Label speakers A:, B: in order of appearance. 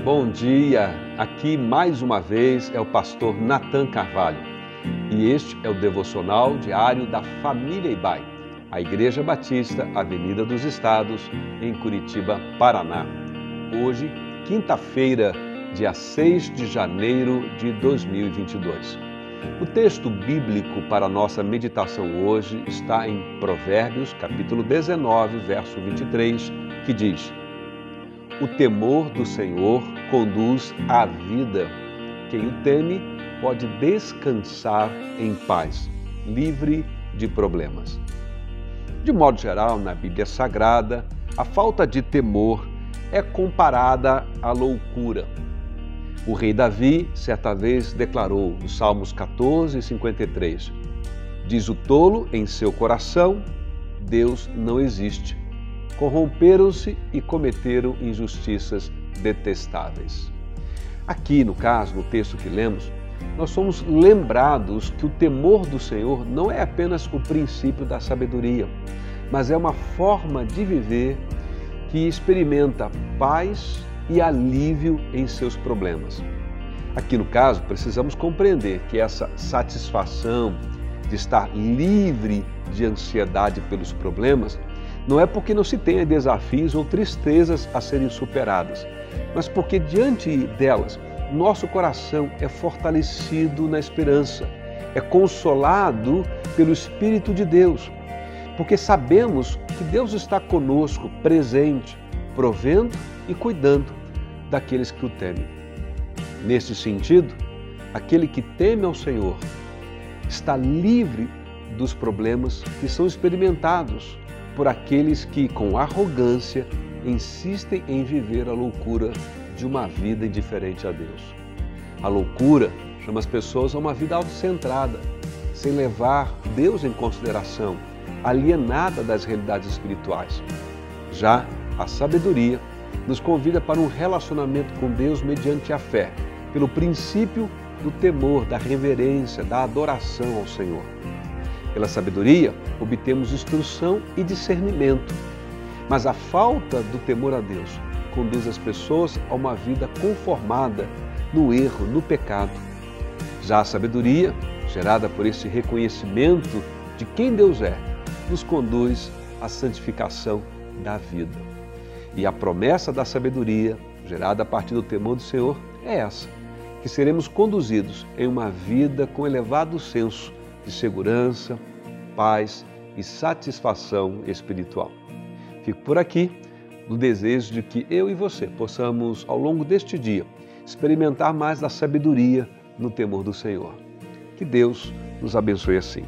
A: Bom dia! Aqui mais uma vez é o pastor Nathan Carvalho e este é o devocional diário da Família Ibai, a Igreja Batista, Avenida dos Estados, em Curitiba, Paraná. Hoje, quinta-feira, dia 6 de janeiro de 2022. O texto bíblico para nossa meditação hoje está em Provérbios, capítulo 19, verso 23, que diz: o temor do Senhor conduz à vida. Quem o teme pode descansar em paz, livre de problemas. De modo geral, na Bíblia Sagrada, a falta de temor é comparada à loucura. O rei Davi, certa vez, declarou nos Salmos 14 e 53: Diz o tolo em seu coração: Deus não existe corromperam-se e cometeram injustiças detestáveis. Aqui, no caso, no texto que lemos, nós somos lembrados que o temor do Senhor não é apenas o princípio da sabedoria, mas é uma forma de viver que experimenta paz e alívio em seus problemas. Aqui no caso, precisamos compreender que essa satisfação de estar livre de ansiedade pelos problemas não é porque não se tenha desafios ou tristezas a serem superadas, mas porque diante delas nosso coração é fortalecido na esperança, é consolado pelo Espírito de Deus, porque sabemos que Deus está conosco, presente, provendo e cuidando daqueles que o temem. Nesse sentido, aquele que teme ao Senhor está livre dos problemas que são experimentados por aqueles que, com arrogância, insistem em viver a loucura de uma vida indiferente a Deus. A loucura chama as pessoas a uma vida autocentrada, sem levar Deus em consideração, alienada das realidades espirituais. Já a sabedoria nos convida para um relacionamento com Deus mediante a fé, pelo princípio do temor, da reverência, da adoração ao Senhor. Pela sabedoria, obtemos instrução e discernimento. Mas a falta do temor a Deus conduz as pessoas a uma vida conformada no erro, no pecado. Já a sabedoria, gerada por esse reconhecimento de quem Deus é, nos conduz à santificação da vida. E a promessa da sabedoria, gerada a partir do temor do Senhor, é essa: que seremos conduzidos em uma vida com elevado senso de segurança, paz e satisfação espiritual. Fico por aqui no desejo de que eu e você possamos, ao longo deste dia, experimentar mais da sabedoria no temor do Senhor. Que Deus nos abençoe assim.